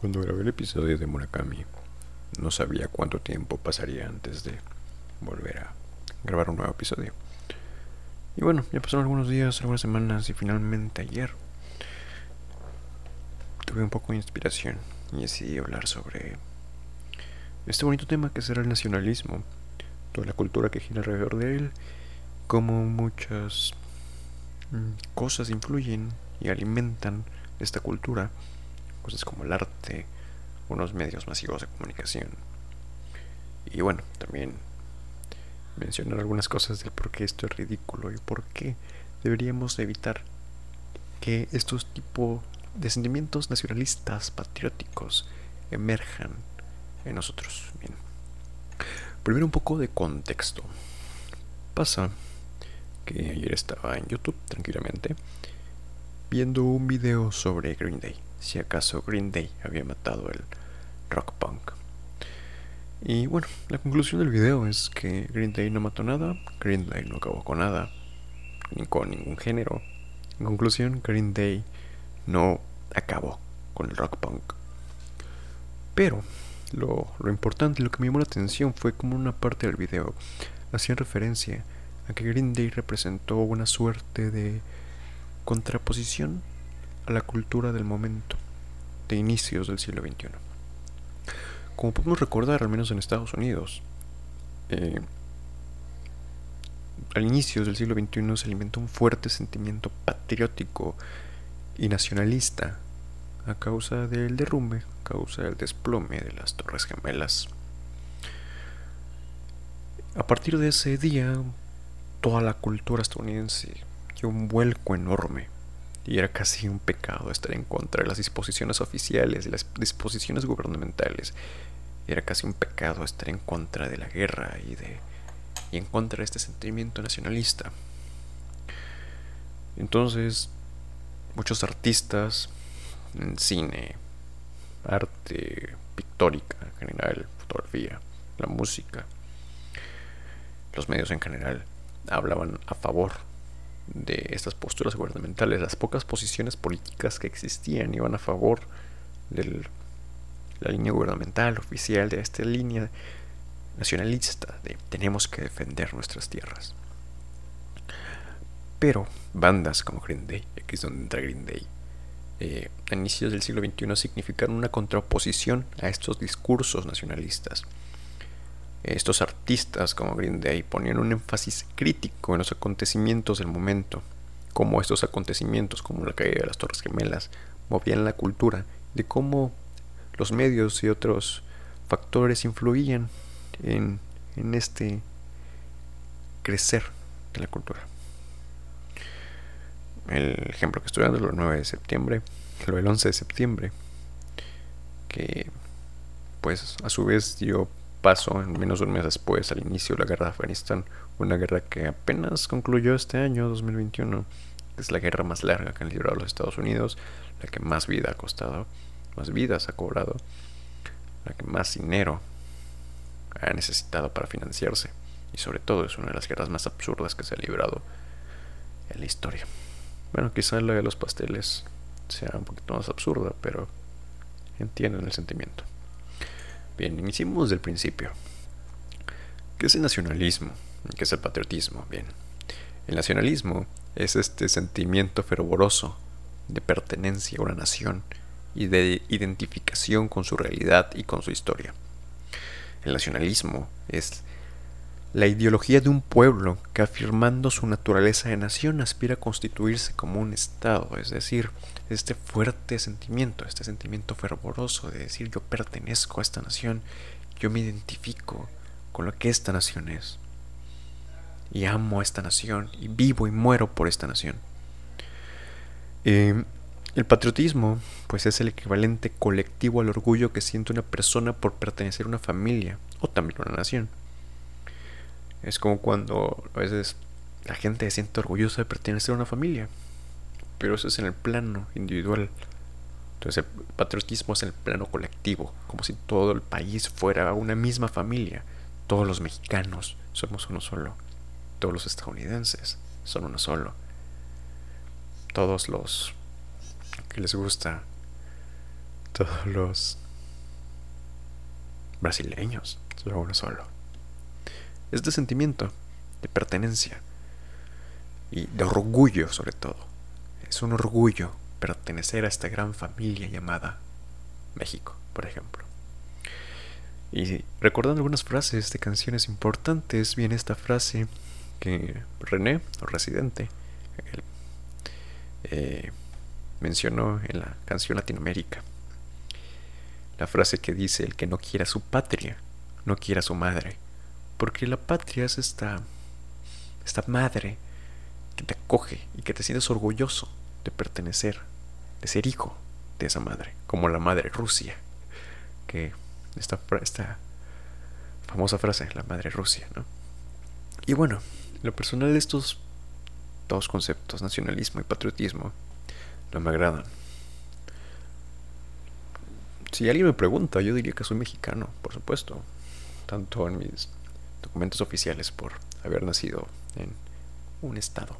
Cuando grabé el episodio de Murakami, no sabía cuánto tiempo pasaría antes de volver a grabar un nuevo episodio. Y bueno, ya pasaron algunos días, algunas semanas y finalmente ayer tuve un poco de inspiración y decidí hablar sobre este bonito tema que será el nacionalismo, toda la cultura que gira alrededor de él, cómo muchas mm, cosas influyen y alimentan esta cultura cosas como el arte, unos medios masivos de comunicación. Y bueno, también mencionar algunas cosas del por qué esto es ridículo y por qué deberíamos evitar que estos tipos de sentimientos nacionalistas, patrióticos, emerjan en nosotros. Bien. Primero un poco de contexto. Pasa que ayer estaba en YouTube tranquilamente viendo un video sobre Green Day si acaso Green Day había matado el rock punk. Y bueno, la conclusión del video es que Green Day no mató nada, Green Day no acabó con nada, ni con ningún género. En conclusión, Green Day no acabó con el rock punk. Pero lo, lo importante, lo que me llamó la atención fue como una parte del video hacía referencia a que Green Day representó una suerte de contraposición a la cultura del momento, de inicios del siglo XXI. Como podemos recordar, al menos en Estados Unidos, eh, al inicio del siglo XXI se alimentó un fuerte sentimiento patriótico y nacionalista a causa del derrumbe, a causa del desplome de las Torres Gemelas. A partir de ese día, toda la cultura estadounidense dio un vuelco enorme y era casi un pecado estar en contra de las disposiciones oficiales y las disposiciones gubernamentales. Era casi un pecado estar en contra de la guerra y de y en contra de este sentimiento nacionalista. Entonces, muchos artistas en cine, arte pictórica en general, fotografía, la música, los medios en general hablaban a favor de estas posturas gubernamentales, las pocas posiciones políticas que existían iban a favor de la línea gubernamental oficial, de esta línea nacionalista de tenemos que defender nuestras tierras. Pero bandas como Green Day, aquí es donde entra Green Day, eh, a inicios del siglo XXI significaron una contraposición a estos discursos nacionalistas estos artistas como Green Day ponían un énfasis crítico en los acontecimientos del momento, cómo estos acontecimientos, como la caída de las Torres Gemelas, movían la cultura, de cómo los medios y otros factores influían en, en este crecer de la cultura. El ejemplo que estoy dando es el 9 de septiembre, lo del 11 de septiembre, que pues a su vez dio paso en menos de un mes después al inicio de la guerra de Afganistán, una guerra que apenas concluyó este año 2021, es la guerra más larga que han librado los Estados Unidos, la que más vida ha costado, más vidas ha cobrado, la que más dinero ha necesitado para financiarse y sobre todo es una de las guerras más absurdas que se ha librado en la historia. Bueno, quizá la de los pasteles sea un poquito más absurda, pero entienden el sentimiento. Bien, iniciemos desde el principio. ¿Qué es el nacionalismo? ¿Qué es el patriotismo? Bien, el nacionalismo es este sentimiento fervoroso de pertenencia a una nación y de identificación con su realidad y con su historia. El nacionalismo es la ideología de un pueblo que afirmando su naturaleza de nación aspira a constituirse como un Estado, es decir, este fuerte sentimiento, este sentimiento fervoroso de decir yo pertenezco a esta nación, yo me identifico con lo que esta nación es. Y amo a esta nación y vivo y muero por esta nación. Eh, el patriotismo, pues es el equivalente colectivo al orgullo que siente una persona por pertenecer a una familia o también a una nación. Es como cuando a veces la gente se siente orgullosa de pertenecer a una familia pero eso es en el plano individual. Entonces el patriotismo es en el plano colectivo, como si todo el país fuera una misma familia. Todos los mexicanos somos uno solo. Todos los estadounidenses son uno solo. Todos los que les gusta todos los brasileños, solo uno solo. Este sentimiento de pertenencia y de orgullo sobre todo. Es un orgullo pertenecer a esta gran familia llamada México, por ejemplo. Y recordando algunas frases de canciones importantes, viene esta frase que René, o Residente, eh, mencionó en la canción Latinoamérica. La frase que dice, el que no quiera su patria, no quiera su madre. Porque la patria es esta, esta madre que te acoge y que te sientes orgulloso de pertenecer, de ser hijo de esa madre, como la madre Rusia, que esta, esta famosa frase, la madre Rusia, ¿no? Y bueno, lo personal de estos dos conceptos, nacionalismo y patriotismo, no me agradan. Si alguien me pregunta, yo diría que soy mexicano, por supuesto, tanto en mis documentos oficiales por haber nacido en un estado,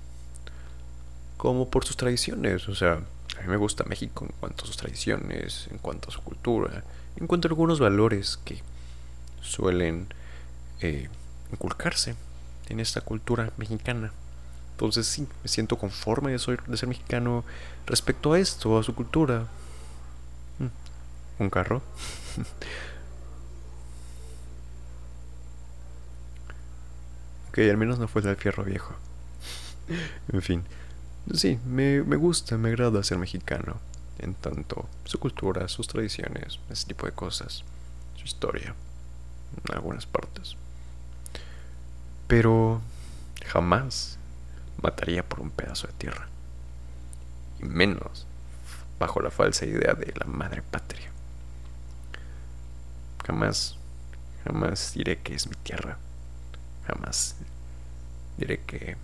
como por sus tradiciones, o sea, a mí me gusta México en cuanto a sus tradiciones, en cuanto a su cultura, en cuanto a algunos valores que suelen eh, inculcarse en esta cultura mexicana. Entonces sí, me siento conforme de, de ser mexicano respecto a esto, a su cultura. Mm, ¿Un carro? ok, al menos no fue del fierro viejo. en fin. Sí, me, me gusta, me agrada ser mexicano. En tanto su cultura, sus tradiciones, ese tipo de cosas. Su historia. En algunas partes. Pero jamás mataría por un pedazo de tierra. Y menos bajo la falsa idea de la madre patria. Jamás, jamás diré que es mi tierra. Jamás diré que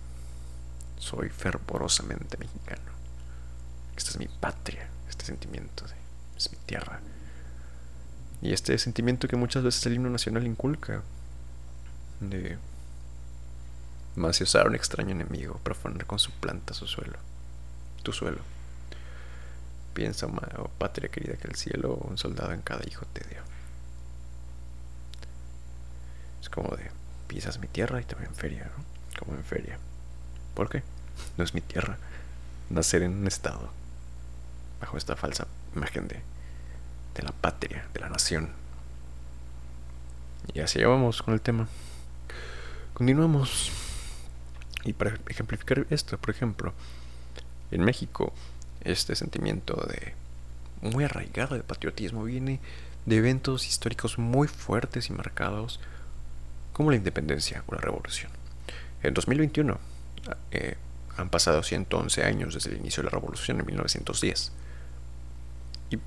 soy fervorosamente mexicano. Esta es mi patria, este sentimiento es mi tierra. Y este sentimiento que muchas veces el himno nacional inculca de más usar a un extraño enemigo poner con su planta su suelo, tu suelo. Piensa, oh patria querida, que el cielo un soldado en cada hijo te dio. Es como de pisas mi tierra y te voy en feria, ¿no? Como en feria. ¿Por qué? No es mi tierra. Nacer en un estado bajo esta falsa imagen de, de la patria, de la nación. Y así vamos con el tema. Continuamos. Y para ejemplificar esto, por ejemplo, en México, este sentimiento de muy arraigado de patriotismo viene de eventos históricos muy fuertes y marcados, como la independencia la revolución. En 2021 eh, han pasado 111 años desde el inicio de la revolución en 1910. Y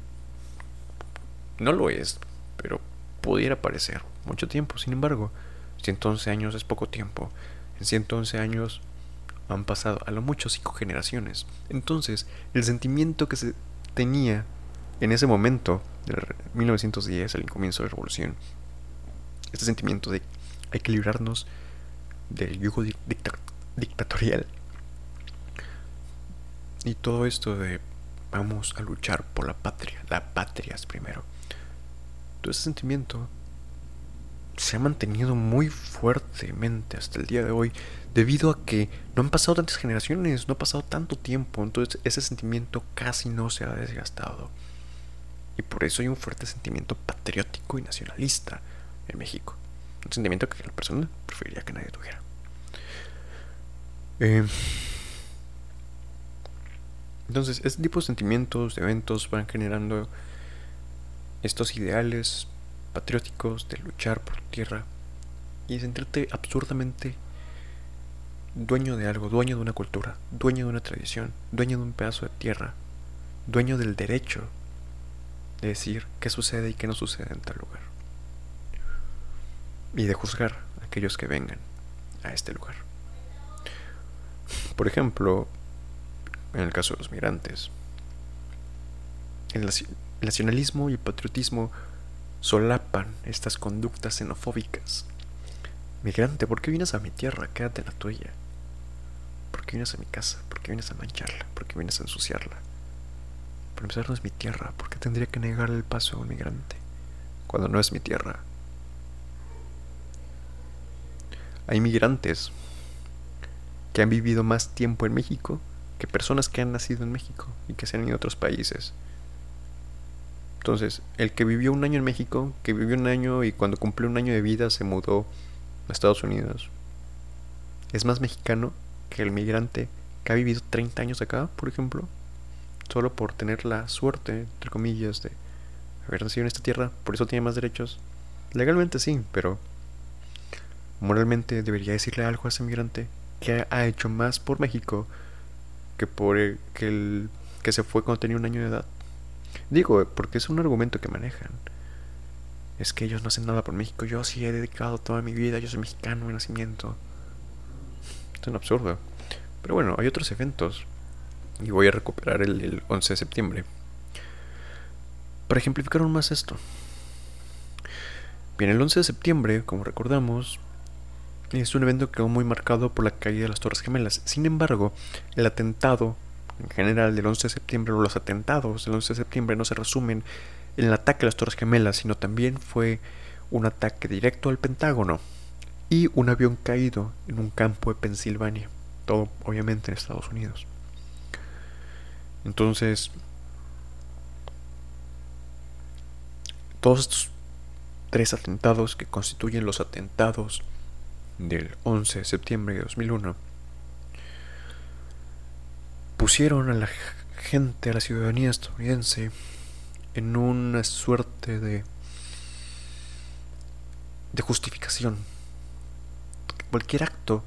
no lo es, pero pudiera parecer mucho tiempo. Sin embargo, 111 años es poco tiempo en 111 años han pasado a lo mucho cinco generaciones. Entonces, el sentimiento que se tenía en ese momento, de 1910, el comienzo de la revolución, este sentimiento de hay que librarnos del yugo dictatorial. Y todo esto de vamos a luchar por la patria, la patria es primero. Todo ese sentimiento se ha mantenido muy fuertemente hasta el día de hoy debido a que no han pasado tantas generaciones, no ha pasado tanto tiempo, entonces ese sentimiento casi no se ha desgastado. Y por eso hay un fuerte sentimiento patriótico y nacionalista en México. Un sentimiento que la persona preferiría que nadie tuviera. Eh, entonces, este tipo de sentimientos, de eventos van generando estos ideales patrióticos de luchar por tierra y sentirte absurdamente dueño de algo, dueño de una cultura, dueño de una tradición, dueño de un pedazo de tierra, dueño del derecho de decir qué sucede y qué no sucede en tal lugar. Y de juzgar a aquellos que vengan a este lugar. Por ejemplo, en el caso de los migrantes, el nacionalismo y el patriotismo solapan estas conductas xenofóbicas. Migrante, ¿por qué vienes a mi tierra? Quédate en la tuya. ¿Por qué vienes a mi casa? ¿Por qué vienes a mancharla? ¿Por qué vienes a ensuciarla? Para empezar, no es mi tierra. ¿Por qué tendría que negarle el paso a un migrante? Cuando no es mi tierra. Hay migrantes que han vivido más tiempo en México que personas que han nacido en México y que se han ido a otros países. Entonces, el que vivió un año en México, que vivió un año y cuando cumplió un año de vida se mudó a Estados Unidos, es más mexicano que el migrante que ha vivido 30 años acá, por ejemplo, solo por tener la suerte, entre comillas, de haber nacido en esta tierra, por eso tiene más derechos. Legalmente sí, pero moralmente debería decirle algo a ese migrante que ha hecho más por México que por el que, el, que se fue cuando tenía un año de edad. Digo, porque es un argumento que manejan. Es que ellos no hacen nada por México. Yo sí he dedicado toda mi vida. Yo soy mexicano de nacimiento. Es un absurdo. Pero bueno, hay otros eventos. Y voy a recuperar el, el 11 de septiembre. Para ejemplificar aún más esto. Bien, el 11 de septiembre, como recordamos, es un evento que quedó muy marcado por la caída de las Torres Gemelas. Sin embargo, el atentado en general del 11 de septiembre o los atentados del 11 de septiembre no se resumen en el ataque a las Torres Gemelas, sino también fue un ataque directo al Pentágono y un avión caído en un campo de Pensilvania, todo obviamente en Estados Unidos. Entonces, todos estos tres atentados que constituyen los atentados del 11 de septiembre de 2001 pusieron a la gente, a la ciudadanía estadounidense, en una suerte de, de justificación. Cualquier acto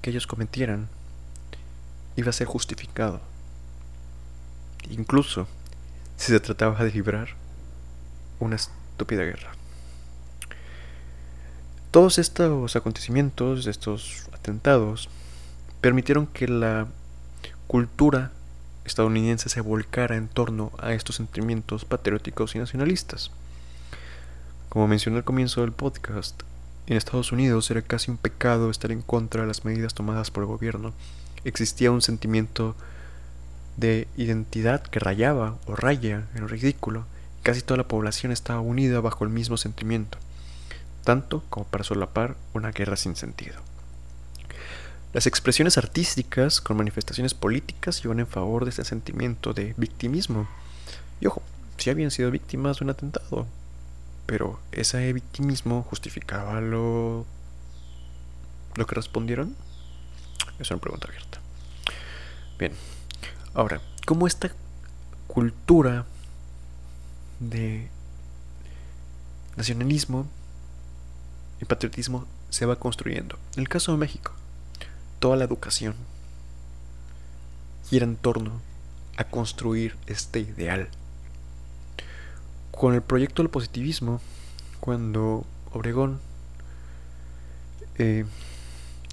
que ellos cometieran iba a ser justificado. Incluso si se trataba de librar una estúpida guerra. Todos estos acontecimientos, estos atentados, permitieron que la cultura estadounidense se volcara en torno a estos sentimientos patrióticos y nacionalistas. Como mencioné al comienzo del podcast, en Estados Unidos era casi un pecado estar en contra de las medidas tomadas por el gobierno. Existía un sentimiento de identidad que rayaba o raya en lo ridículo. Casi toda la población estaba unida bajo el mismo sentimiento, tanto como para solapar una guerra sin sentido. Las expresiones artísticas con manifestaciones políticas iban en favor de ese sentimiento de victimismo. Y ojo, si habían sido víctimas de un atentado, pero ese victimismo justificaba lo, lo que respondieron. Es una pregunta abierta. Bien, ahora, ¿cómo esta cultura de nacionalismo patriotismo se va construyendo? En el caso de México, toda la educación gira en torno a construir este ideal. Con el proyecto del positivismo, cuando Obregón eh,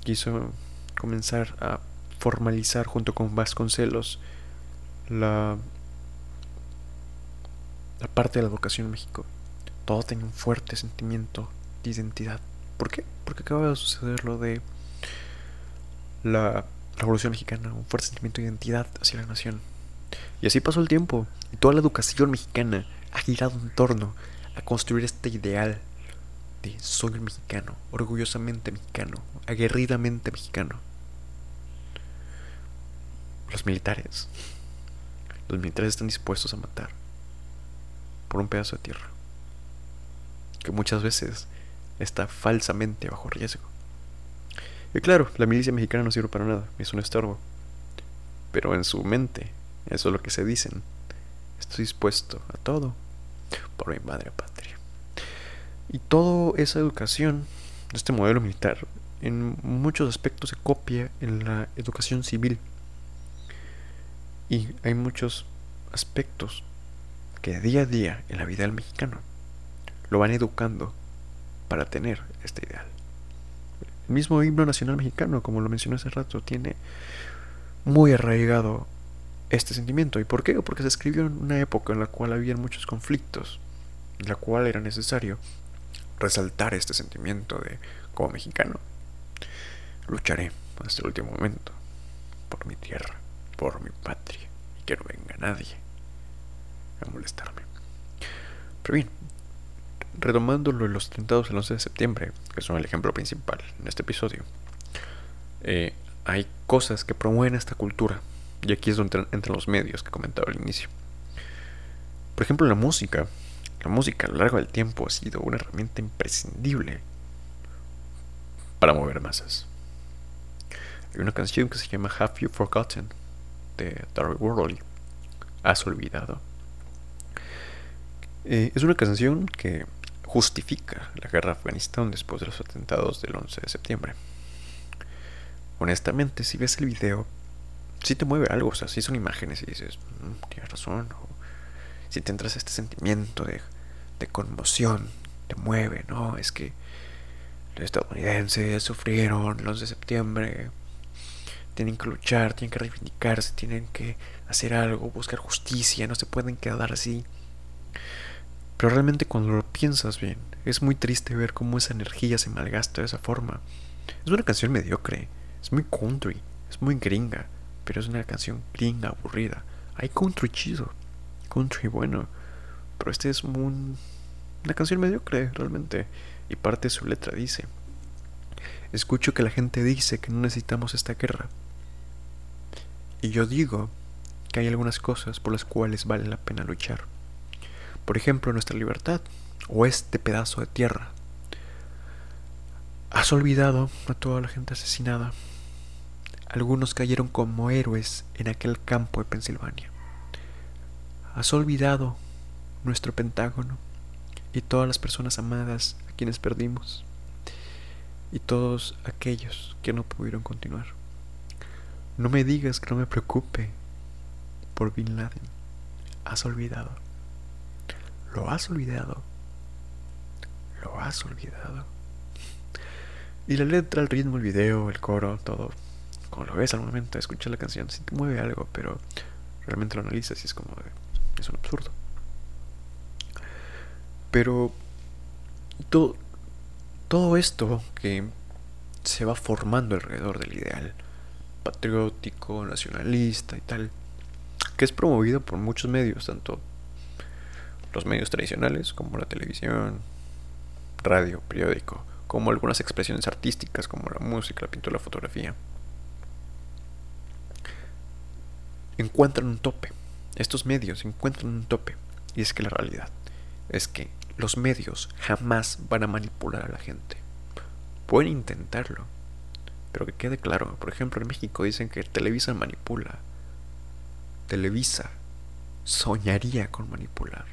quiso comenzar a formalizar junto con Vasconcelos la, parte de la educación en México, todo tenía un fuerte sentimiento identidad. ¿Por qué? Porque acaba de suceder lo de la Revolución Mexicana, un fuerte sentimiento de identidad hacia la nación. Y así pasó el tiempo, y toda la educación mexicana ha girado en torno a construir este ideal de soy un mexicano, orgullosamente mexicano, aguerridamente mexicano. Los militares, los militares están dispuestos a matar por un pedazo de tierra, que muchas veces está falsamente bajo riesgo. Y claro, la milicia mexicana no sirve para nada, es un estorbo. Pero en su mente, eso es lo que se dicen. Estoy dispuesto a todo por mi madre patria. Y toda esa educación, este modelo militar, en muchos aspectos se copia en la educación civil. Y hay muchos aspectos que día a día en la vida del mexicano lo van educando para tener este ideal. El mismo himno nacional mexicano, como lo mencioné hace rato, tiene muy arraigado este sentimiento. ¿Y por qué? Porque se escribió en una época en la cual había muchos conflictos, en la cual era necesario resaltar este sentimiento de, como mexicano, lucharé hasta el último momento por mi tierra, por mi patria, y que no venga nadie a molestarme. Pero bien, retomándolo los atentados del 11 de septiembre, que son el ejemplo principal en este episodio, eh, hay cosas que promueven esta cultura. Y aquí es donde entran los medios que comentaba al inicio. Por ejemplo, la música. La música a lo largo del tiempo ha sido una herramienta imprescindible para mover masas. Hay una canción que se llama Have You Forgotten de Darryl Worley. ¿Has olvidado? Eh, es una canción que justifica la guerra de Afganistán después de los atentados del 11 de septiembre honestamente, si ves el video, si te mueve algo, o sea, si son imágenes y dices, mm, tienes razón, o si te entras este sentimiento de, de conmoción, te mueve, ¿no? Es que los estadounidenses sufrieron el 11 de septiembre, tienen que luchar, tienen que reivindicarse, tienen que hacer algo, buscar justicia, no se pueden quedar así. Pero realmente cuando lo piensas bien, es muy triste ver cómo esa energía se malgasta de esa forma. Es una canción mediocre. Es muy country, es muy gringa, pero es una canción gringa aburrida. Hay country chido, country bueno, pero este es una canción mediocre realmente. Y parte de su letra dice, escucho que la gente dice que no necesitamos esta guerra. Y yo digo que hay algunas cosas por las cuales vale la pena luchar. Por ejemplo, nuestra libertad o este pedazo de tierra. ¿Has olvidado a toda la gente asesinada? Algunos cayeron como héroes en aquel campo de Pensilvania. ¿Has olvidado nuestro Pentágono y todas las personas amadas a quienes perdimos? Y todos aquellos que no pudieron continuar. No me digas que no me preocupe por Bin Laden. Has olvidado. Lo has olvidado. Lo has olvidado. Y la letra, el ritmo, el video, el coro, todo cuando lo ves al momento de escuchar la canción, sí te mueve algo, pero realmente lo analizas y es como es un absurdo. Pero todo, todo esto que se va formando alrededor del ideal patriótico, nacionalista y tal, que es promovido por muchos medios, tanto los medios tradicionales como la televisión, radio, periódico, como algunas expresiones artísticas como la música, la pintura, la fotografía. encuentran un tope. Estos medios encuentran un tope. Y es que la realidad es que los medios jamás van a manipular a la gente. Pueden intentarlo. Pero que quede claro, por ejemplo en México dicen que Televisa manipula. Televisa soñaría con manipular.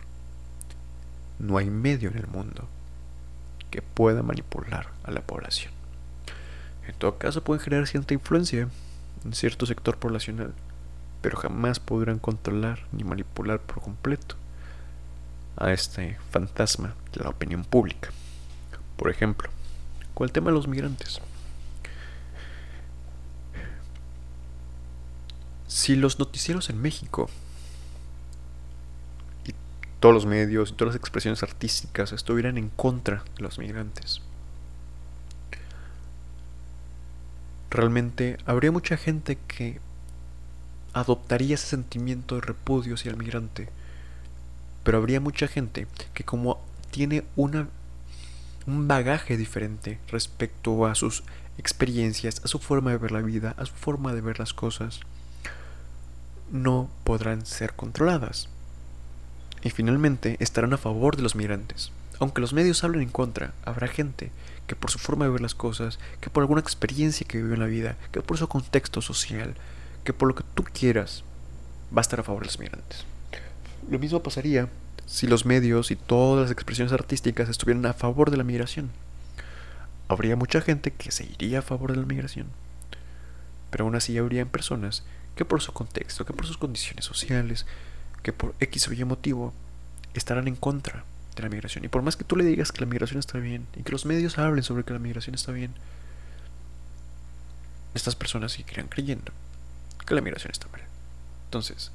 No hay medio en el mundo que pueda manipular a la población. En todo caso pueden generar cierta influencia en cierto sector poblacional pero jamás podrán controlar ni manipular por completo a este fantasma de la opinión pública. Por ejemplo, con el tema de los migrantes. Si los noticieros en México todos los medios y todas las expresiones artísticas estuvieran en contra de los migrantes, realmente habría mucha gente que adoptaría ese sentimiento de repudio hacia el migrante. Pero habría mucha gente que como tiene una, un bagaje diferente respecto a sus experiencias, a su forma de ver la vida, a su forma de ver las cosas, no podrán ser controladas. Y finalmente estarán a favor de los migrantes. Aunque los medios hablen en contra, habrá gente que por su forma de ver las cosas, que por alguna experiencia que vivió en la vida, que por su contexto social, que por lo que tú quieras va a estar a favor de los migrantes. Lo mismo pasaría si los medios y todas las expresiones artísticas estuvieran a favor de la migración. Habría mucha gente que se iría a favor de la migración, pero aún así habrían personas que por su contexto, que por sus condiciones sociales, que por X o Y motivo estarán en contra de la migración. Y por más que tú le digas que la migración está bien y que los medios hablen sobre que la migración está bien, estas personas seguirán creyendo que la migración está mal. Entonces,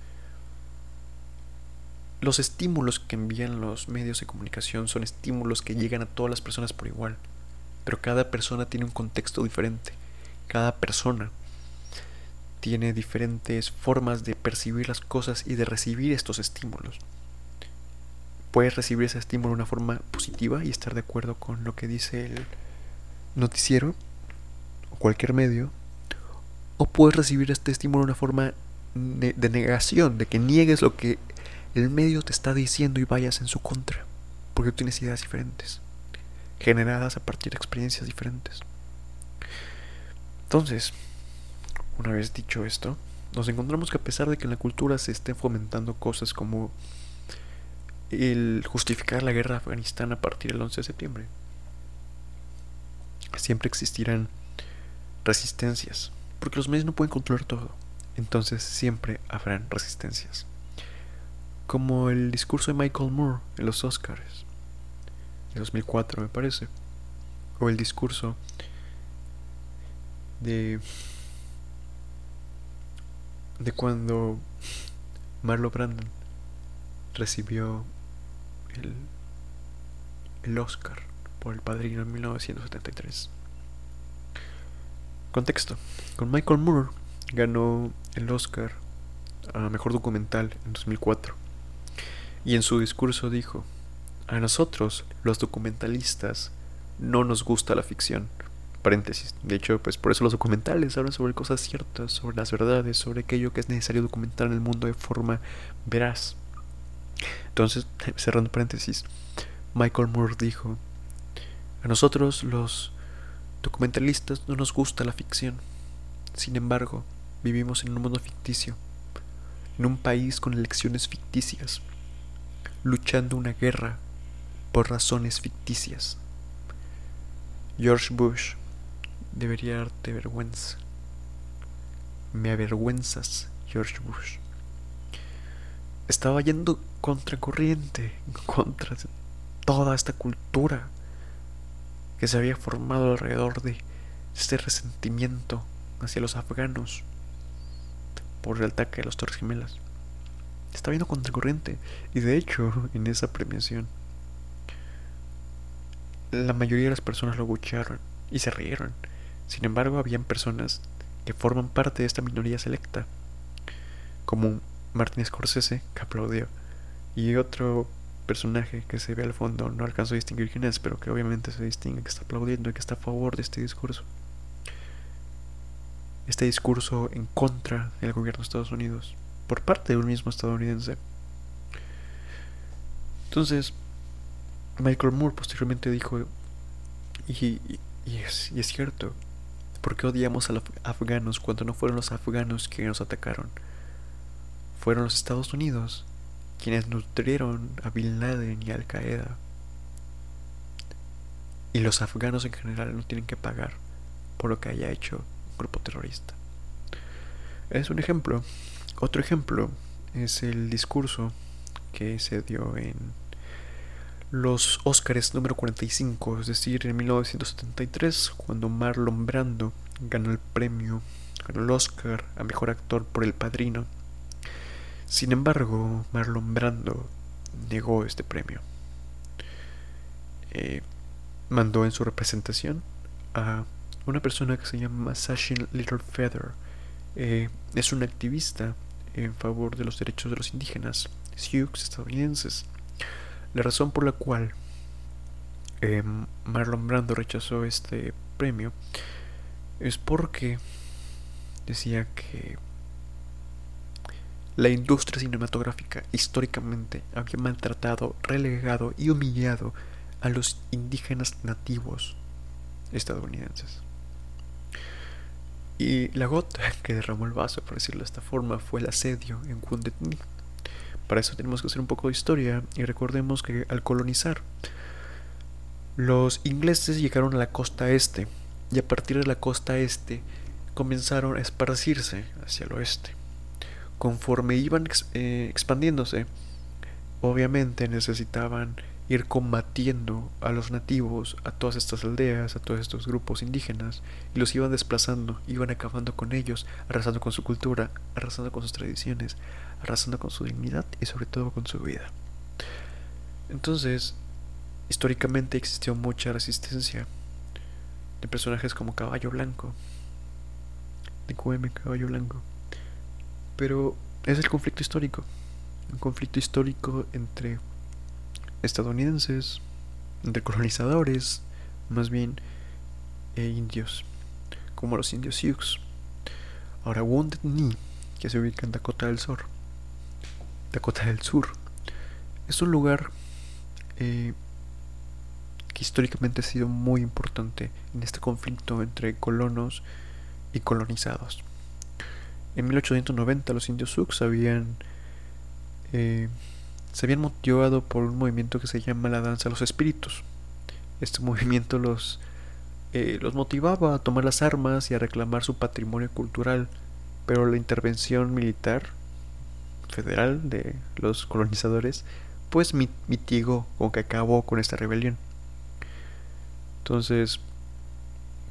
los estímulos que envían los medios de comunicación son estímulos que llegan a todas las personas por igual, pero cada persona tiene un contexto diferente. Cada persona tiene diferentes formas de percibir las cosas y de recibir estos estímulos. puedes recibir ese estímulo de una forma positiva y estar de acuerdo con lo que dice el noticiero o cualquier medio, o puedes recibir este estímulo de una forma de negación, de que niegues lo que el medio te está diciendo y vayas en su contra, porque tú tienes ideas diferentes, generadas a partir de experiencias diferentes. Entonces, una vez dicho esto, nos encontramos que a pesar de que en la cultura se estén fomentando cosas como el justificar la guerra de Afganistán a partir del 11 de septiembre, siempre existirán resistencias, porque los medios no pueden controlar todo, entonces siempre habrán resistencias. Como el discurso de Michael Moore en los Oscars, de 2004 me parece, o el discurso de de cuando Marlo Brandon recibió el, el Oscar por El Padrino en 1973. Contexto. Con Michael Moore ganó el Oscar a Mejor Documental en 2004. Y en su discurso dijo, a nosotros, los documentalistas, no nos gusta la ficción paréntesis. De hecho, pues por eso los documentales hablan sobre cosas ciertas, sobre las verdades, sobre aquello que es necesario documentar en el mundo de forma veraz. Entonces, cerrando paréntesis, Michael Moore dijo, a nosotros los documentalistas no nos gusta la ficción. Sin embargo, vivimos en un mundo ficticio, en un país con elecciones ficticias, luchando una guerra por razones ficticias. George Bush debería darte vergüenza. Me avergüenzas, George Bush. Estaba yendo contracorriente, en contra toda esta cultura que se había formado alrededor de este resentimiento hacia los afganos por el ataque de las Torres Gemelas. Estaba yendo contracorriente y de hecho en esa premiación la mayoría de las personas lo bucharon y se rieron sin embargo, habían personas que forman parte de esta minoría selecta, como Martin Scorsese, que aplaudió, y otro personaje que se ve al fondo, no alcanzo a distinguir quién es, pero que obviamente se distingue, que está aplaudiendo y que está a favor de este discurso. Este discurso en contra del gobierno de Estados Unidos, por parte de un mismo estadounidense. Entonces, Michael Moore posteriormente dijo, y, y es cierto, ¿Por qué odiamos a los afganos cuando no fueron los afganos que nos atacaron? Fueron los Estados Unidos quienes nutrieron a Bin Laden y Al Qaeda. Y los afganos en general no tienen que pagar por lo que haya hecho un grupo terrorista. Es un ejemplo. Otro ejemplo es el discurso que se dio en los Oscars número 45, es decir, en 1973, cuando Marlon Brando ganó el premio, ganó el Oscar a Mejor Actor por El Padrino. Sin embargo, Marlon Brando negó este premio. Eh, mandó en su representación a una persona que se llama Sachin Littlefeather. Eh, es un activista en favor de los derechos de los indígenas, Sioux estadounidenses. La razón por la cual em, Marlon Brando rechazó este premio es porque decía que la industria cinematográfica históricamente había maltratado, relegado y humillado a los indígenas nativos estadounidenses. Y la gota que derramó el vaso, por decirlo de esta forma, fue el asedio en Wounded para eso tenemos que hacer un poco de historia y recordemos que al colonizar, los ingleses llegaron a la costa este y a partir de la costa este comenzaron a esparcirse hacia el oeste. Conforme iban eh, expandiéndose, obviamente necesitaban ir combatiendo a los nativos, a todas estas aldeas, a todos estos grupos indígenas, y los iban desplazando, iban acabando con ellos, arrasando con su cultura, arrasando con sus tradiciones, arrasando con su dignidad y sobre todo con su vida. Entonces, históricamente existió mucha resistencia de personajes como Caballo Blanco, de QM Caballo Blanco, pero es el conflicto histórico, un conflicto histórico entre estadounidenses, entre colonizadores, más bien, e indios, como los indios Sioux. Ahora, Wounded Knee, que se ubica en Dakota del Sur, Dakota del Sur, es un lugar eh, que históricamente ha sido muy importante en este conflicto entre colonos y colonizados. En 1890 los indios Sioux habían eh, se habían motivado por un movimiento que se llama la danza de los espíritus. Este movimiento los, eh, los motivaba a tomar las armas y a reclamar su patrimonio cultural, pero la intervención militar federal de los colonizadores pues mitigó con que acabó con esta rebelión. Entonces,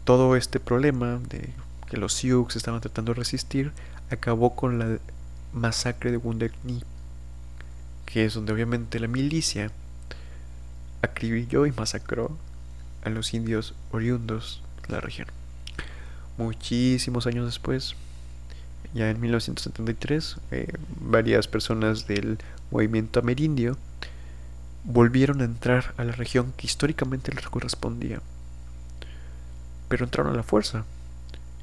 todo este problema de que los Sioux estaban tratando de resistir acabó con la masacre de Wounded Knee que es donde obviamente la milicia acribilló y masacró a los indios oriundos de la región. Muchísimos años después, ya en 1973, eh, varias personas del movimiento amerindio volvieron a entrar a la región que históricamente les correspondía. Pero entraron a la fuerza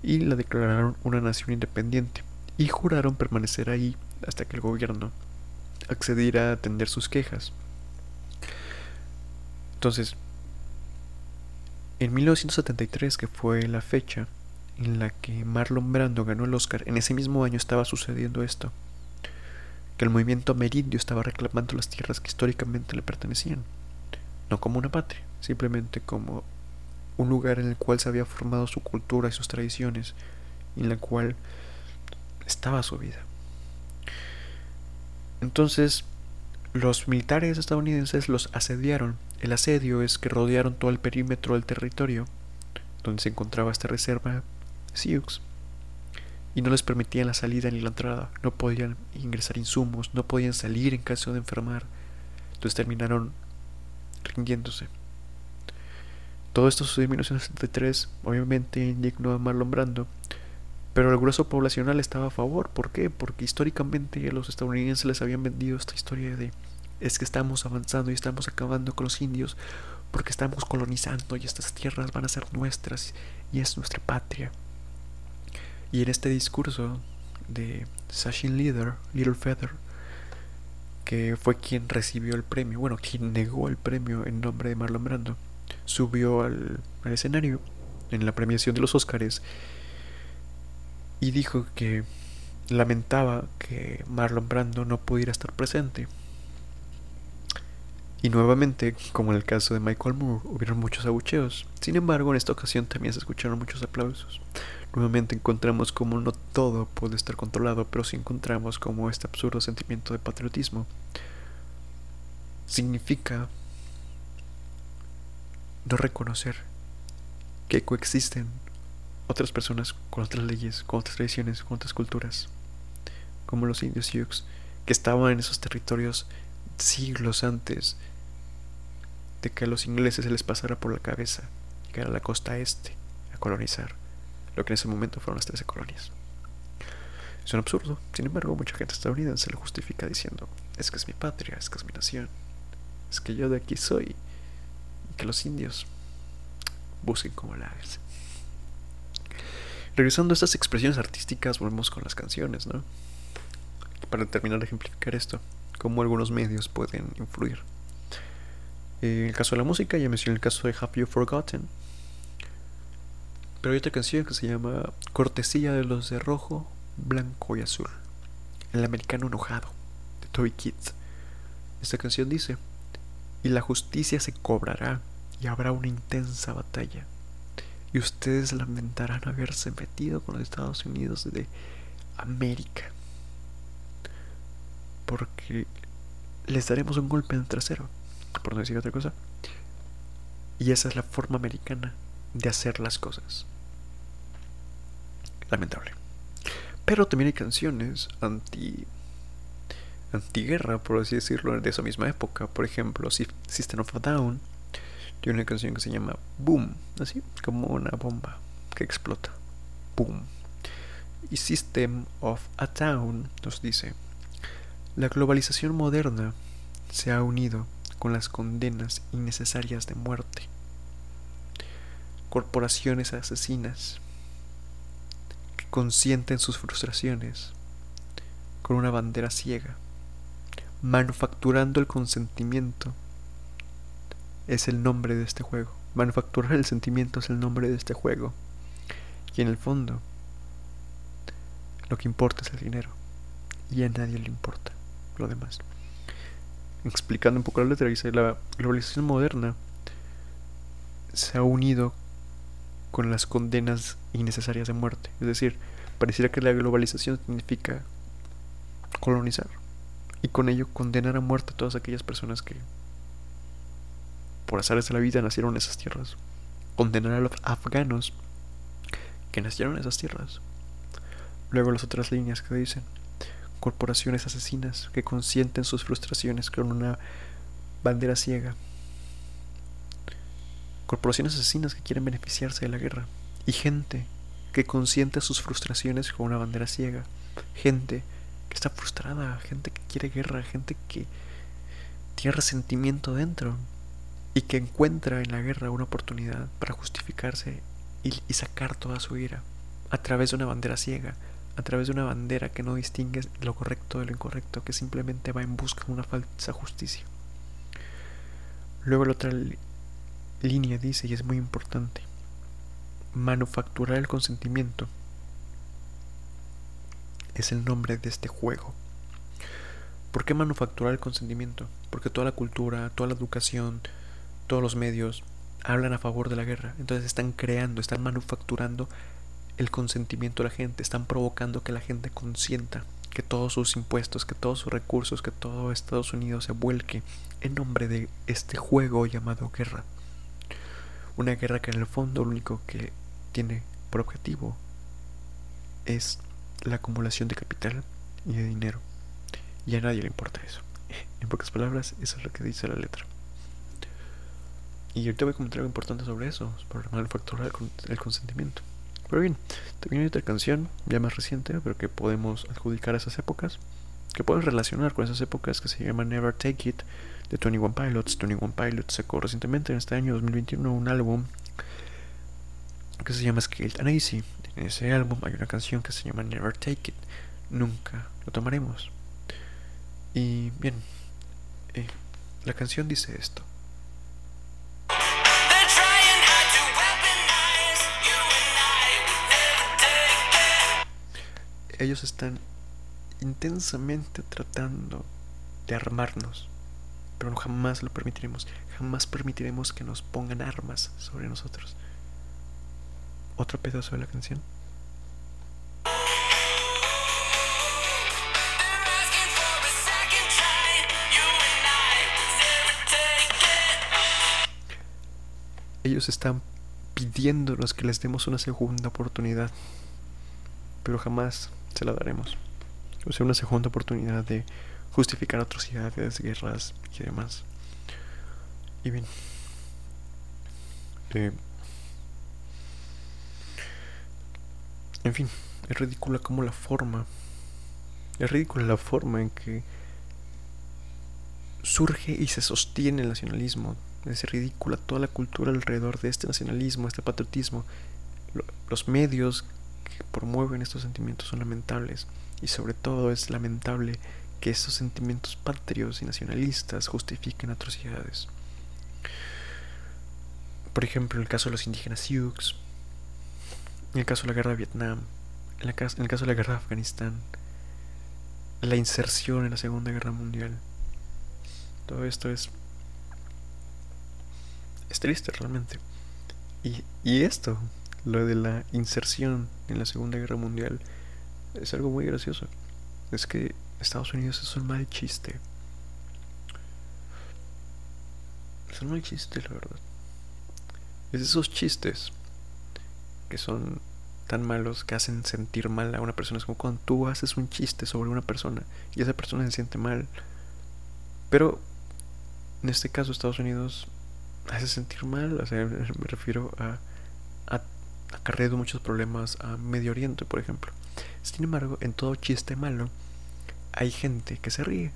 y la declararon una nación independiente y juraron permanecer ahí hasta que el gobierno acceder a atender sus quejas. Entonces, en 1973, que fue la fecha en la que Marlon Brando ganó el Oscar, en ese mismo año estaba sucediendo esto, que el movimiento amerindio estaba reclamando las tierras que históricamente le pertenecían, no como una patria, simplemente como un lugar en el cual se había formado su cultura y sus tradiciones, en la cual estaba su vida. Entonces, los militares estadounidenses los asediaron. El asedio es que rodearon todo el perímetro del territorio donde se encontraba esta reserva Sioux y no les permitían la salida ni la entrada. No podían ingresar insumos, no podían salir en caso de enfermar. Entonces terminaron rindiéndose. Todo esto sucedió en 1973, obviamente indignó a Marlon Brando, pero el grueso poblacional estaba a favor. ¿Por qué? Porque históricamente los estadounidenses les habían vendido esta historia de es que estamos avanzando y estamos acabando con los indios porque estamos colonizando y estas tierras van a ser nuestras y es nuestra patria. Y en este discurso de Sachin Leader, Little Feather, que fue quien recibió el premio, bueno, quien negó el premio en nombre de Marlon Brando, subió al, al escenario en la premiación de los Óscares y dijo que lamentaba que Marlon Brando no pudiera estar presente. Y nuevamente, como en el caso de Michael Moore, hubieron muchos abucheos. Sin embargo, en esta ocasión también se escucharon muchos aplausos. Nuevamente encontramos como no todo puede estar controlado, pero sí encontramos como este absurdo sentimiento de patriotismo significa no reconocer que coexisten otras personas con otras leyes, con otras tradiciones, con otras culturas, como los indios Sioux, que estaban en esos territorios siglos antes de que a los ingleses se les pasara por la cabeza llegar a la costa este a colonizar lo que en ese momento fueron las 13 colonias. Es un absurdo, sin embargo, mucha gente estadounidense lo justifica diciendo: es que es mi patria, es que es mi nación, es que yo de aquí soy, y que los indios busquen como la hacen. Regresando a estas expresiones artísticas, volvemos con las canciones, ¿no? Para terminar de ejemplificar esto, cómo algunos medios pueden influir. En el caso de la música, ya mencioné el caso de Have You Forgotten. Pero hay otra canción que se llama Cortesía de los de rojo, blanco y azul. El americano enojado, de Toby Kids. Esta canción dice, y la justicia se cobrará y habrá una intensa batalla y ustedes lamentarán haberse metido con los Estados Unidos de América. Porque les daremos un golpe en el trasero, por no decir otra cosa. Y esa es la forma americana de hacer las cosas. Lamentable. Pero también hay canciones anti antiguerra, por así decirlo, de esa misma época. Por ejemplo, System of a Down tiene una canción que se llama Boom, así como una bomba que explota. Boom. Y System of a Town nos dice, la globalización moderna se ha unido con las condenas innecesarias de muerte. Corporaciones asesinas que consienten sus frustraciones con una bandera ciega, manufacturando el consentimiento es el nombre de este juego. Manufacturar el sentimiento es el nombre de este juego. Y en el fondo, lo que importa es el dinero. Y a nadie le importa lo demás. Explicando un poco la letra, dice, la globalización moderna se ha unido con las condenas innecesarias de muerte. Es decir, pareciera que la globalización significa colonizar y con ello condenar a muerte a todas aquellas personas que por azares de la vida nacieron en esas tierras. Condenar a los afganos que nacieron en esas tierras. Luego las otras líneas que dicen, corporaciones asesinas que consienten sus frustraciones con una bandera ciega. Corporaciones asesinas que quieren beneficiarse de la guerra. Y gente que consiente sus frustraciones con una bandera ciega. Gente que está frustrada, gente que quiere guerra, gente que tiene resentimiento dentro y que encuentra en la guerra una oportunidad para justificarse y, sacar toda su ira a través de una bandera ciega, a través de una bandera que no distingue lo correcto de lo incorrecto, que simplemente va en busca de una falsa justicia. Luego la otra línea dice, y es muy importante, manufacturar el consentimiento es el nombre de este juego. ¿Por qué manufacturar el consentimiento? Porque toda la cultura, toda la educación, todos los medios hablan a favor de la guerra. Entonces están creando, están manufacturando el consentimiento de la gente, están provocando que la gente consienta que todos sus impuestos, que todos sus recursos, que todo Estados Unidos se vuelque en nombre de este juego llamado guerra. Una guerra que en el fondo lo único que tiene por objetivo es la acumulación de capital y de dinero. Y a nadie le importa eso. En pocas palabras, eso es lo que dice la letra. Y ahorita voy a comentar algo importante sobre eso, sobre el consentimiento. Pero bien, también hay otra canción, ya más reciente, pero que podemos adjudicar a esas épocas, que podemos relacionar con esas épocas, que se llama Never Take It, de 21 Pilots. 21 Pilots sacó recientemente, en este año 2021, un álbum que se llama Scaled and Easy. En ese álbum hay una canción que se llama Never Take It, Nunca lo tomaremos. Y bien, eh, la canción dice esto. Ellos están intensamente tratando de armarnos, pero jamás lo permitiremos, jamás permitiremos que nos pongan armas sobre nosotros. Otro pedazo de la canción. Ellos están pidiéndonos que les demos una segunda oportunidad, pero jamás se la daremos. O sea, una segunda oportunidad de justificar atrocidades, guerras y demás. Y bien. Eh, en fin, es ridícula como la forma. Es ridícula la forma en que surge y se sostiene el nacionalismo. Es ridícula toda la cultura alrededor de este nacionalismo, este patriotismo. Los medios que promueven estos sentimientos son lamentables y sobre todo es lamentable que estos sentimientos patrios y nacionalistas justifiquen atrocidades. Por ejemplo, en el caso de los indígenas Sioux, en el caso de la guerra de Vietnam, en, el caso de la guerra de Afganistán, la inserción en la Segunda Guerra Mundial. Todo esto es es triste realmente. Y, y esto lo de la inserción en la Segunda Guerra Mundial es algo muy gracioso. Es que Estados Unidos es un mal chiste. Es un mal chiste, la verdad. Es esos chistes que son tan malos que hacen sentir mal a una persona. Es como cuando tú haces un chiste sobre una persona y esa persona se siente mal. Pero en este caso Estados Unidos hace sentir mal. O sea, me refiero a acarreado muchos problemas a Medio Oriente, por ejemplo. Sin embargo, en todo chiste malo hay gente que se ríe.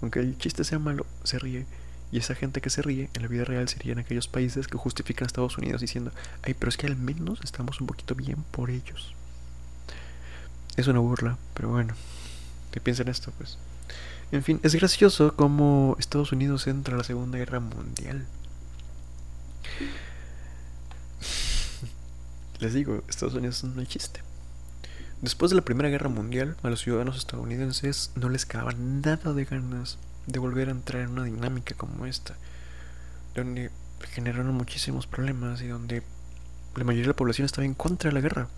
aunque el chiste sea malo, se ríe. Y esa gente que se ríe en la vida real serían aquellos países que justifican a Estados Unidos diciendo, ay, pero es que al menos estamos un poquito bien por ellos. Es una burla, pero bueno, ¿qué piensan esto? Pues, en fin, es gracioso cómo Estados Unidos entra a la Segunda Guerra Mundial. Les digo, Estados Unidos no chiste. Después de la Primera Guerra Mundial, a los ciudadanos estadounidenses no les quedaba nada de ganas de volver a entrar en una dinámica como esta, donde generaron muchísimos problemas y donde la mayoría de la población estaba en contra de la guerra.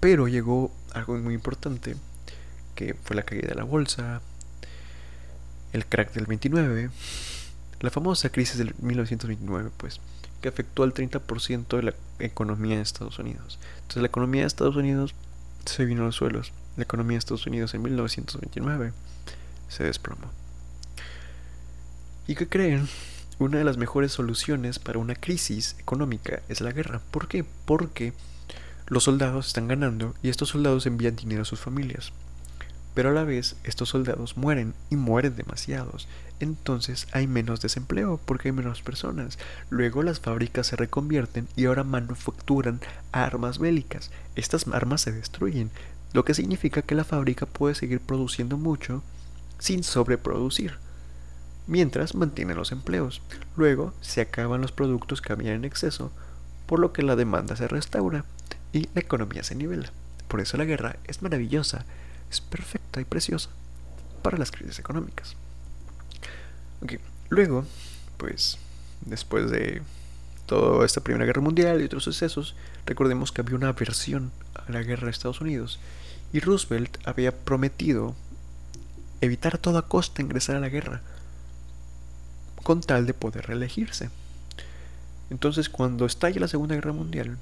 Pero llegó algo muy importante, que fue la caída de la bolsa, el crack del 29, la famosa crisis del 1929, pues, que afectó al 30% de la economía de Estados Unidos. Entonces la economía de Estados Unidos se vino a los suelos. La economía de Estados Unidos en 1929 se desplomó. ¿Y qué creen? Una de las mejores soluciones para una crisis económica es la guerra. ¿Por qué? Porque los soldados están ganando y estos soldados envían dinero a sus familias. Pero a la vez estos soldados mueren y mueren demasiados. Entonces hay menos desempleo porque hay menos personas. Luego las fábricas se reconvierten y ahora manufacturan armas bélicas. Estas armas se destruyen, lo que significa que la fábrica puede seguir produciendo mucho sin sobreproducir, mientras mantiene los empleos. Luego se acaban los productos que había en exceso, por lo que la demanda se restaura y la economía se nivela. Por eso la guerra es maravillosa, es perfecta y preciosa para las crisis económicas. Luego, pues, después de toda esta Primera Guerra Mundial y otros sucesos, recordemos que había una aversión a la guerra de Estados Unidos y Roosevelt había prometido evitar a toda costa ingresar a la guerra con tal de poder reelegirse. Entonces, cuando estalla la Segunda Guerra Mundial,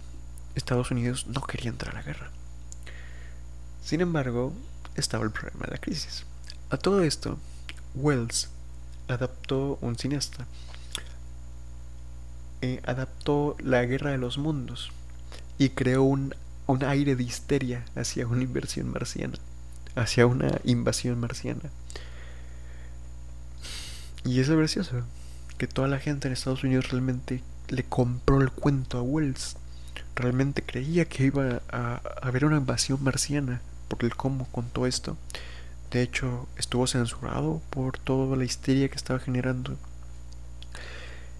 Estados Unidos no quería entrar a la guerra. Sin embargo, estaba el problema de la crisis. A todo esto, Wells adaptó un cineasta. Eh, adaptó la guerra de los mundos y creó un, un aire de histeria hacia una inversión marciana, hacia una invasión marciana. Y es gracioso que toda la gente en Estados Unidos realmente le compró el cuento a Wells realmente creía que iba a, haber una invasión marciana por el cómo todo esto. De hecho, estuvo censurado por toda la histeria que estaba generando.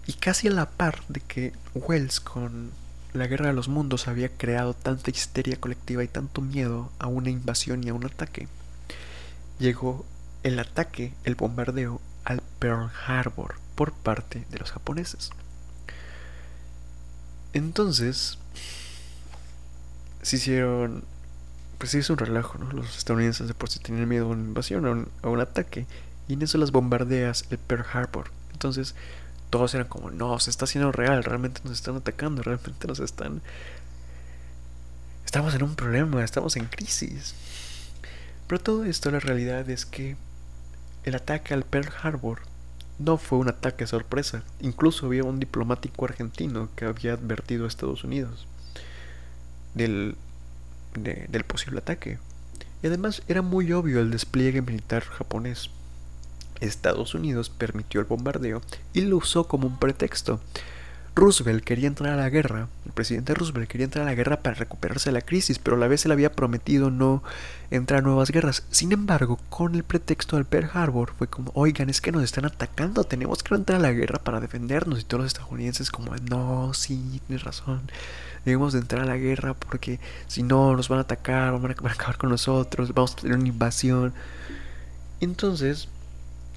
Y casi a la par de que Wells con la Guerra de los Mundos había creado tanta histeria colectiva y tanto miedo a una invasión y a un ataque, llegó el ataque, el bombardeo al Pearl Harbor por parte de los japoneses. Entonces, se hicieron, pues se hizo un relajo, ¿no? Los estadounidenses de por sí tenían miedo a una invasión, a un, a un ataque, y en eso las bombardeas el Pearl Harbor. Entonces, todos eran como, no, se está haciendo real, realmente nos están atacando, realmente nos están... Estamos en un problema, estamos en crisis. Pero todo esto, la realidad es que el ataque al Pearl Harbor no fue un ataque sorpresa. Incluso había un diplomático argentino que había advertido a Estados Unidos del, del posible ataque. Y además era muy obvio el despliegue militar japonés. Estados Unidos permitió el bombardeo y lo usó como un pretexto. Roosevelt quería entrar a la guerra, el presidente Roosevelt quería entrar a la guerra para recuperarse de la crisis, pero a la vez él había prometido no entrar a nuevas guerras. Sin embargo, con el pretexto del Pearl Harbor, fue como, oigan, es que nos están atacando, tenemos que entrar a la guerra para defendernos. Y todos los estadounidenses como, no, sí, tienes razón, debemos de entrar a la guerra porque si no nos van a atacar, van a, acabar con nosotros, vamos a tener una invasión. Entonces,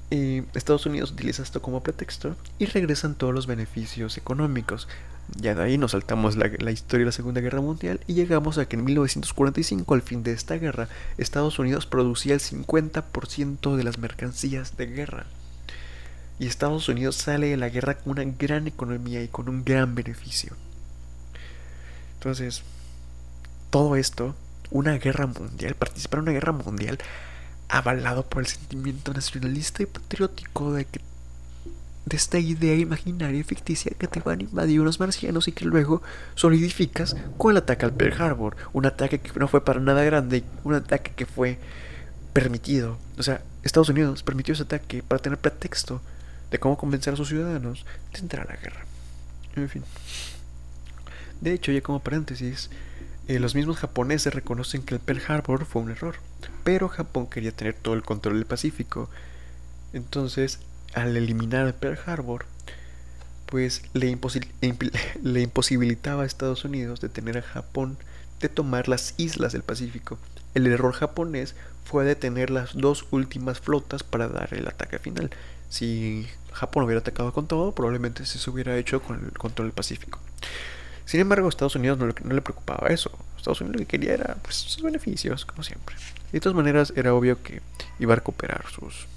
Estados Unidos utiliza esto como pretexto y regresan todos los beneficios económicos. Ya de ahí nos saltamos la, historia de la Segunda Guerra Mundial y llegamos a que en 1945, al fin de esta guerra, Estados Unidos producía el 50% de las mercancías de guerra. Y Estados Unidos sale de la guerra con una gran economía y con un gran beneficio. Entonces, todo esto, una guerra mundial, participar en una guerra mundial, avalado por el sentimiento nacionalista y patriótico de que de esta idea imaginaria y ficticia que te van a invadir unos marcianos y que luego solidificas con el ataque al Pearl Harbor, un ataque que no fue para nada grande, un ataque que fue permitido. O sea, Estados Unidos permitió ese ataque para tener pretexto de cómo convencer a sus ciudadanos de entrar a la guerra. En fin. De hecho, ya como paréntesis, eh, los mismos japoneses reconocen que el Pearl Harbor fue un error, pero Japón quería tener todo el control del Pacífico. Entonces, al eliminar el Pearl Harbor, pues le, imposibilitaba a Estados Unidos de tener a Japón de tomar las islas del Pacífico. El error japonés fue detener las dos últimas flotas para dar el ataque final. Si Japón hubiera atacado con todo, probablemente se hubiera hecho con el control del Pacífico. Sin embargo, a Estados Unidos no le, preocupaba eso. Estados Unidos lo que quería era pues, sus beneficios, como siempre. De todas maneras, era obvio que iba a recuperar sus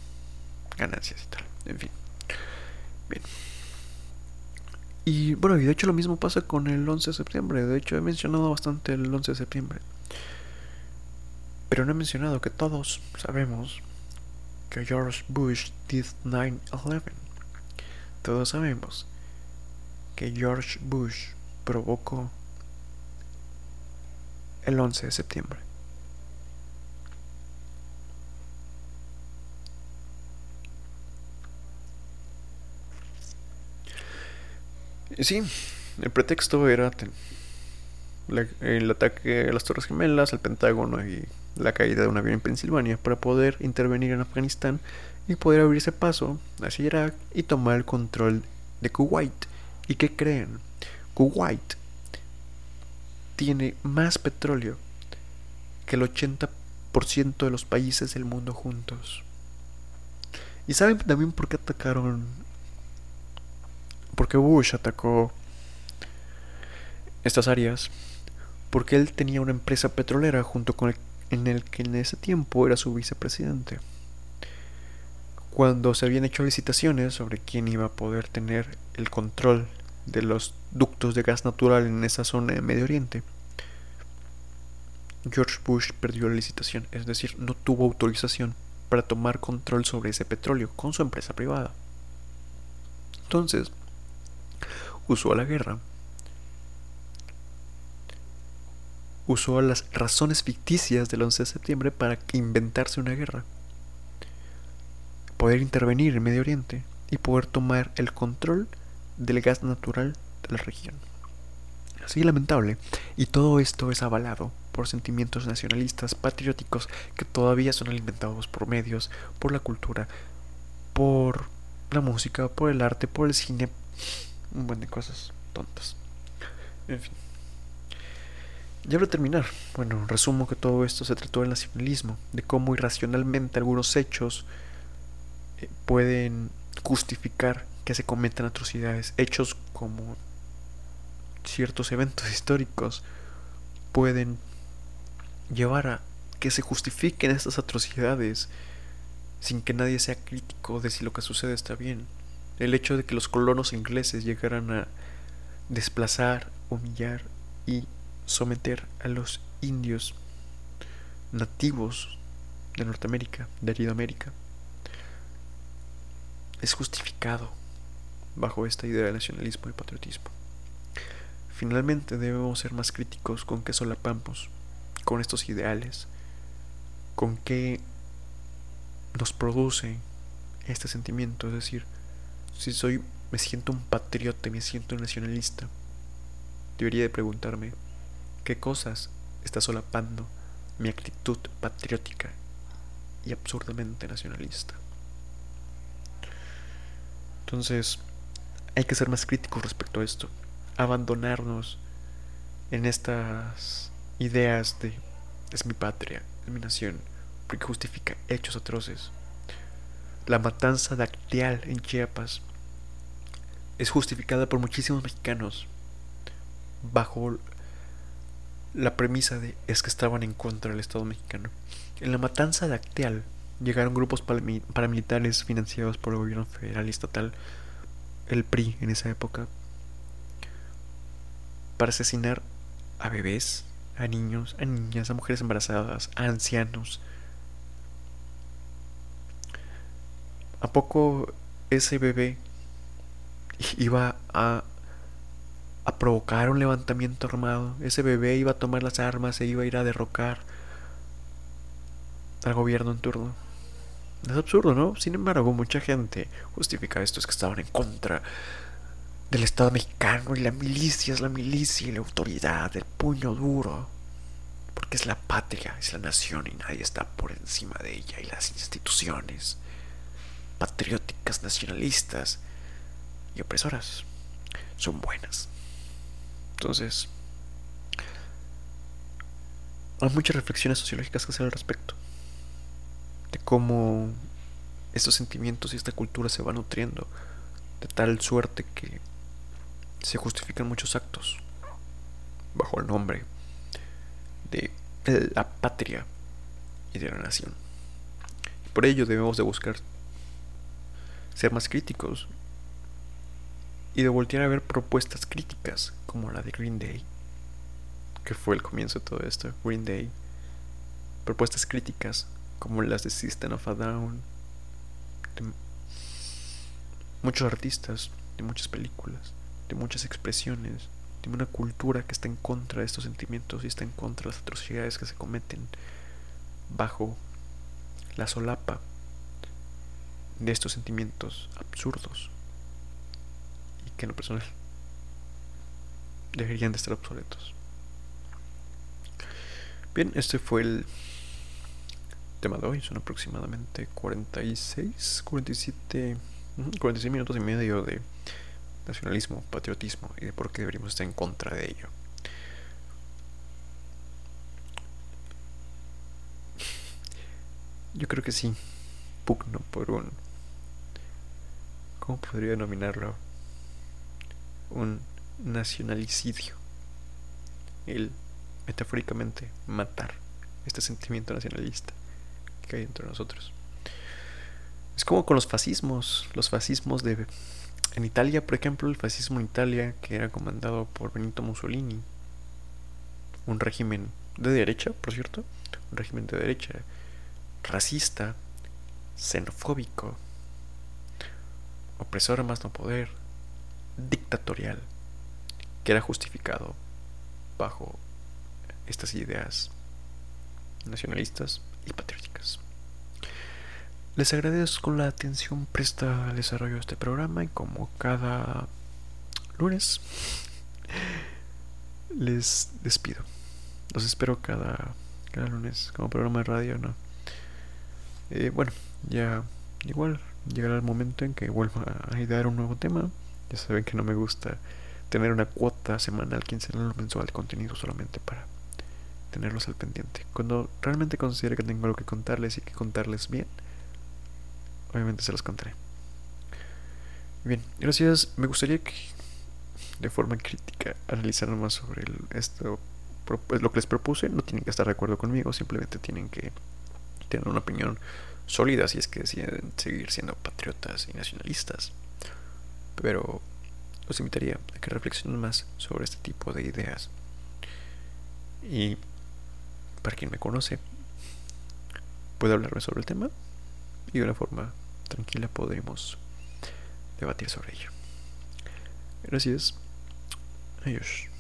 ganancias y tal. En fin. Bien. Y bueno, y de hecho lo mismo pasa con el 11 de septiembre. De hecho, he mencionado bastante el 11 de septiembre. Pero no he mencionado que todos sabemos que George Bush did 9-11. Todos sabemos que George Bush provocó el 11 de septiembre. Sí, el pretexto era el ataque a las Torres Gemelas, al Pentágono y la caída de un avión en Pensilvania para poder intervenir en Afganistán y poder abrirse paso hacia Irak y tomar el control de Kuwait. ¿Y qué creen? Kuwait tiene más petróleo que el 80% de los países del mundo juntos. ¿Y saben también por qué atacaron? Porque Bush atacó estas áreas. Porque él tenía una empresa petrolera junto con el en el que en ese tiempo era su vicepresidente. Cuando se habían hecho licitaciones sobre quién iba a poder tener el control de los ductos de gas natural en esa zona de Medio Oriente, George Bush perdió la licitación, es decir, no tuvo autorización para tomar control sobre ese petróleo con su empresa privada. Entonces, usó la guerra usó las razones ficticias del 11 de septiembre para inventarse una guerra, poder intervenir en Medio Oriente y poder tomar el control del gas natural de la región. Así lamentable, y todo esto es avalado por sentimientos nacionalistas, patrióticos, que todavía son alimentados por medios, por la cultura, por la música, por el arte, por el cine, un buen de cosas tontas. En fin. Ya para terminar, bueno, resumo que todo esto se trató del nacionalismo, de cómo irracionalmente algunos hechos eh, pueden justificar que se cometan atrocidades, hechos como ciertos eventos históricos pueden llevar a que se justifiquen estas atrocidades sin que nadie sea crítico de si lo que sucede está bien. El hecho de que los colonos ingleses llegaran a desplazar, humillar y someter a los indios nativos de Norteamérica, de Aridoamérica, es justificado bajo esta idea de nacionalismo y patriotismo. Finalmente debemos ser más críticos con qué solapamos, con estos ideales, con qué nos produce este sentimiento, es decir, si soy me siento un patriota, me siento un nacionalista, debería de preguntarme qué cosas está solapando mi actitud patriótica y absurdamente nacionalista. Entonces, hay que ser más críticos respecto a esto, abandonarnos en estas ideas de es mi patria, es mi nación, porque justifica hechos atroces. La matanza dactial en Chiapas es justificada por muchísimos mexicanos bajo la premisa de es que estaban en contra del Estado mexicano. En la matanza de Acteal llegaron grupos paramilitares financiados por el gobierno federal y estatal, el PRI en esa época, para asesinar a bebés, a niños, a niñas, a mujeres embarazadas, a ancianos. ¿A poco ese bebé iba a provocar un levantamiento armado. Ese bebé iba a tomar las armas e iba a ir a derrocar al gobierno en turno. Es absurdo, ¿no? Sin embargo, mucha gente justifica esto, es que estaban en contra del Estado mexicano y la milicia es la milicia y la autoridad, el puño duro. Porque es la patria, es la nación y nadie está por encima de ella y las instituciones patrióticas, nacionalistas y opresoras son buenas. Entonces, hay muchas reflexiones sociológicas que hacer al respecto. De cómo estos sentimientos y esta cultura se van nutriendo de tal suerte que se justifican muchos actos bajo el nombre de la patria y de la nación. por ello debemos de buscar ser más críticos y de voltear a ver propuestas críticas como la de Green Day, que fue el comienzo de todo esto, Green Day, propuestas críticas como las de System of a Down, de muchos artistas, de muchas películas, de muchas expresiones, de una cultura que está en contra de estos sentimientos y está en contra de las atrocidades que se cometen bajo la solapa de estos sentimientos absurdos y que en lo personal deberían de estar obsoletos. Bien, este fue el tema de hoy. Son aproximadamente 46, 47, 46 minutos y medio de nacionalismo, patriotismo y de por qué deberíamos estar en contra de ello. Yo creo que sí, pugno por un... ¿Cómo podría denominarlo? Un nacionalicidio. El, metafóricamente, matar este sentimiento nacionalista que hay entre nosotros. Es como con los fascismos, los fascismos de en Italia, por ejemplo, el fascismo en Italia, que era comandado por Benito Mussolini, un régimen de derecha, por cierto, un régimen de derecha, racista, xenofóbico, opresor a más no poder, dictatorial, que era justificado bajo estas ideas nacionalistas y patrióticas. Les agradezco la atención presta al desarrollo de este programa y como cada lunes les despido. Los espero cada, cada lunes como programa de radio, ¿no? Eh, bueno, ya igual llegará el momento en que vuelva a idear un nuevo tema. Ya saben que no me gusta tener una cuota semanal, quincenal o mensual de contenido solamente para tenerlos al pendiente. Cuando realmente considere que tengo algo que contarles y que contarles bien, obviamente se los contaré. Bien, gracias. Me gustaría que de forma crítica analizaran más sobre esto, pues, lo que les propuse. No tienen que estar de acuerdo conmigo, simplemente tienen que tener una opinión sólida si es que deciden seguir siendo patriotas y nacionalistas. Pero los invitaría a que reflexionen más sobre este tipo de ideas. Y para quien me conoce, puede hablarme sobre el tema y de una forma tranquila podremos debatir sobre ello. Gracias. Adiós.